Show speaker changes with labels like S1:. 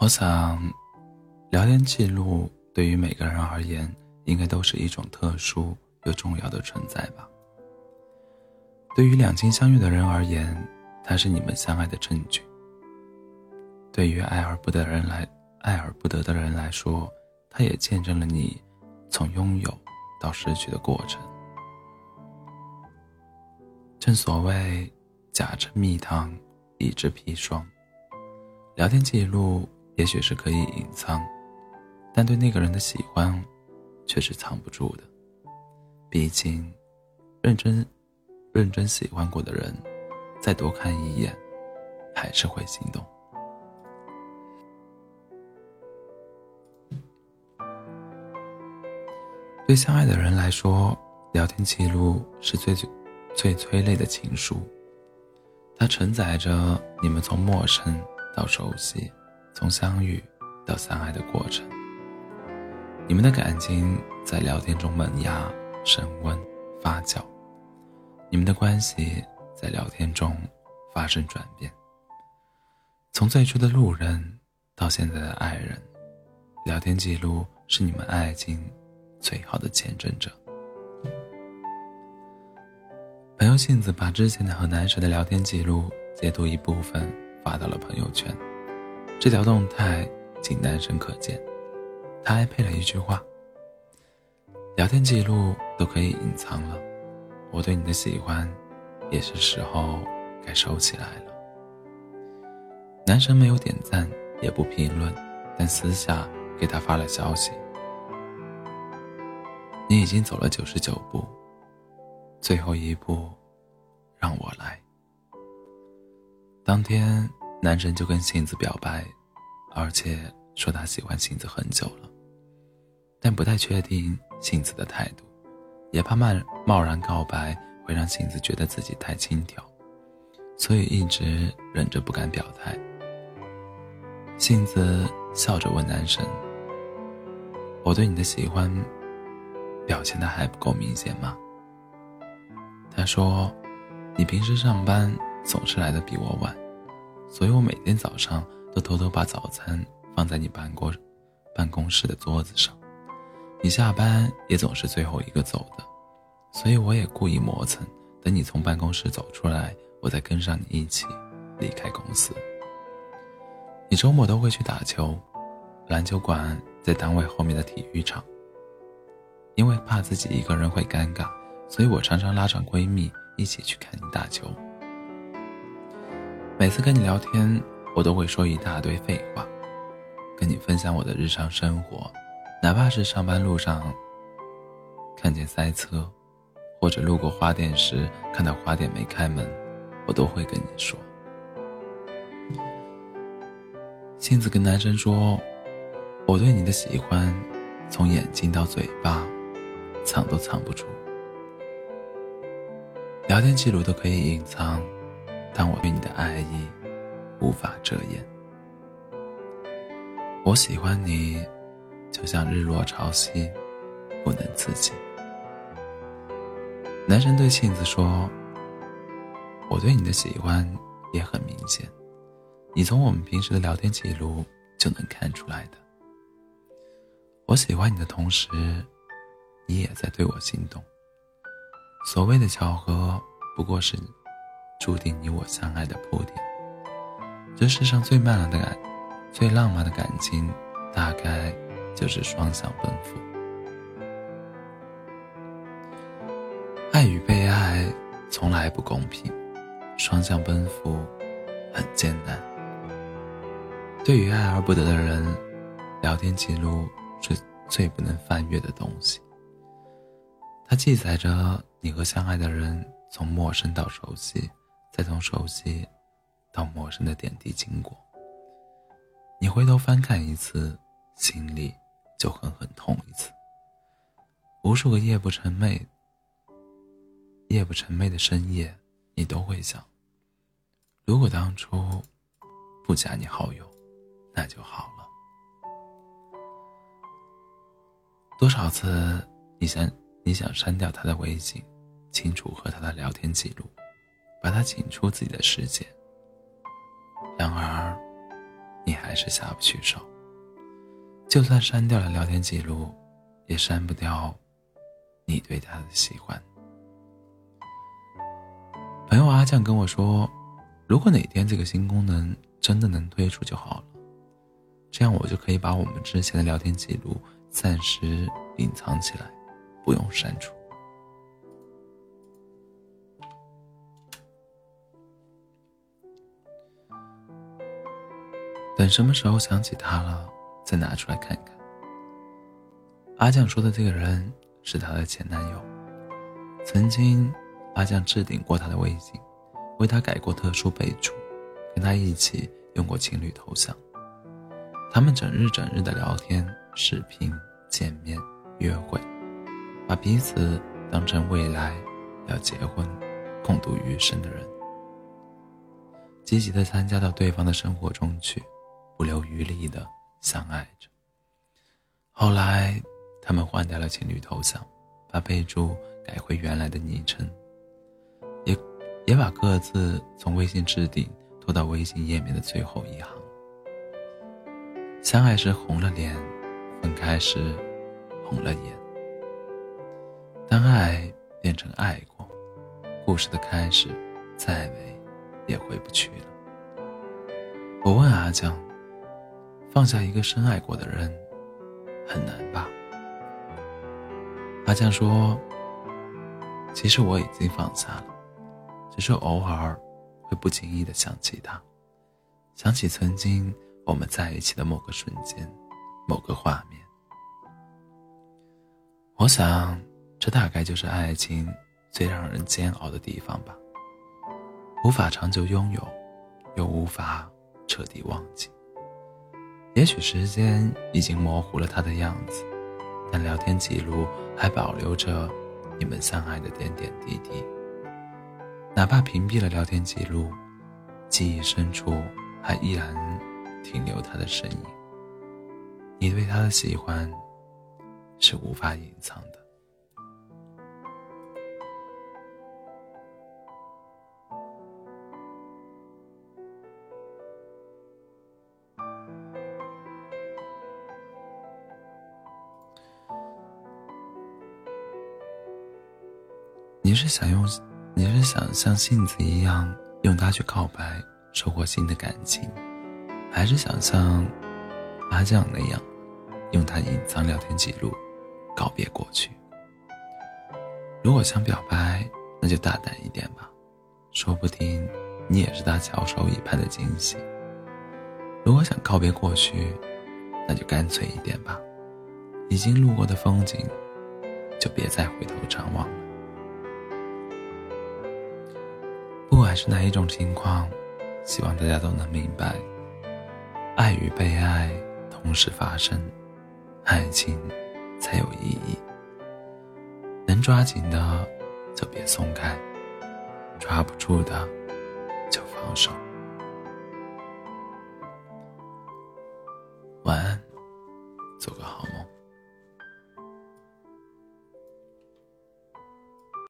S1: 我想，聊天记录对于每个人而言，应该都是一种特殊又重要的存在吧。对于两情相悦的人而言，它是你们相爱的证据；对于爱而不得人来爱而不得的人来说，它也见证了你从拥有到失去的过程。正所谓，假称蜜糖，以之砒霜。聊天记录也许是可以隐藏，但对那个人的喜欢，却是藏不住的。毕竟，认真、认真喜欢过的人，再多看一眼，还是会心动。对相爱的人来说，聊天记录是最最。最催泪的情书，它承载着你们从陌生到熟悉，从相遇到相爱的过程。你们的感情在聊天中萌芽、升温、发酵，你们的关系在聊天中发生转变。从最初的路人到现在的爱人，聊天记录是你们爱情最好的见证者。朋友杏子把之前的和男神的聊天记录截图一部分发到了朋友圈，这条动态仅男神可见。他还配了一句话：“聊天记录都可以隐藏了，我对你的喜欢，也是时候该收起来了。”男神没有点赞，也不评论，但私下给他发了消息：“你已经走了九十九步。”最后一步，让我来。当天，男神就跟杏子表白，而且说他喜欢杏子很久了，但不太确定杏子的态度，也怕贸贸然告白会让杏子觉得自己太轻佻，所以一直忍着不敢表态。杏子笑着问男神：“我对你的喜欢，表现的还不够明显吗？”他说：“你平时上班总是来的比我晚，所以我每天早上都偷偷把早餐放在你办公办公室的桌子上。你下班也总是最后一个走的，所以我也故意磨蹭，等你从办公室走出来，我再跟上你一起离开公司。你周末都会去打球，篮球馆在单位后面的体育场，因为怕自己一个人会尴尬。”所以我常常拉上闺蜜一起去看你打球。每次跟你聊天，我都会说一大堆废话，跟你分享我的日常生活，哪怕是上班路上看见塞车，或者路过花店时看到花店没开门，我都会跟你说。杏子跟男生说，我对你的喜欢，从眼睛到嘴巴，藏都藏不住。聊天记录都可以隐藏，但我对你爱意无法遮掩。我喜欢你，就像日落潮汐，不能自己。男神对杏子说：“我对你的喜欢也很明显，你从我们平时的聊天记录就能看出来的。我喜欢你的同时，你也在对我心动。”所谓的巧合，不过是注定你我相爱的铺垫。这世上最慢的感，最浪漫的感情，大概就是双向奔赴。爱与被爱从来不公平，双向奔赴很艰难。对于爱而不得的人，聊天记录是最不能翻阅的东西。它记载着你和相爱的人从陌生到熟悉，再从熟悉到陌生的点滴经过。你回头翻看一次，心里就狠狠痛一次。无数个夜不成寐、夜不成寐的深夜，你都会想：如果当初不加你好友，那就好了。多少次你想？你想删掉他的微信，清除和他的聊天记录，把他请出自己的世界。然而，你还是下不去手。就算删掉了聊天记录，也删不掉你对他的喜欢。朋友阿酱跟我说，如果哪天这个新功能真的能推出就好了，这样我就可以把我们之前的聊天记录暂时隐藏起来，不用删除。等什么时候想起他了，再拿出来看看。阿酱说的这个人是他的前男友，曾经阿酱置顶过他的微信，为他改过特殊备注，跟他一起用过情侣头像。他们整日整日的聊天、视频、见面、约会，把彼此当成未来要结婚、共度余生的人，积极的参加到对方的生活中去。不留余力的相爱着。后来，他们换掉了情侣头像，把备注改回原来的昵称，也也把各自从微信置顶拖到微信页面的最后一行。相爱时红了脸，分开时红了眼。当爱变成爱过，故事的开始再美也回不去了。我问阿江。放下一个深爱过的人，很难吧？阿江说：“其实我已经放下了，只是偶尔会不经意的想起他，想起曾经我们在一起的某个瞬间，某个画面。我想，这大概就是爱情最让人煎熬的地方吧。无法长久拥有，又无法彻底忘记。”也许时间已经模糊了他的样子，但聊天记录还保留着你们相爱的点点滴滴。哪怕屏蔽了聊天记录，记忆深处还依然停留他的身影。你对他的喜欢是无法隐藏的。你是想用，你是想像杏子一样用它去告白，收获新的感情，还是想像阿酱那样，用它隐藏聊天记录，告别过去？如果想表白，那就大胆一点吧，说不定你也是他翘首以盼的惊喜。如果想告别过去，那就干脆一点吧，已经路过的风景，就别再回头张望还是哪一种情况希望大家都能明白爱与被爱同时发生爱情才有意义。能抓紧的就别松开抓不住的就放手。晚安。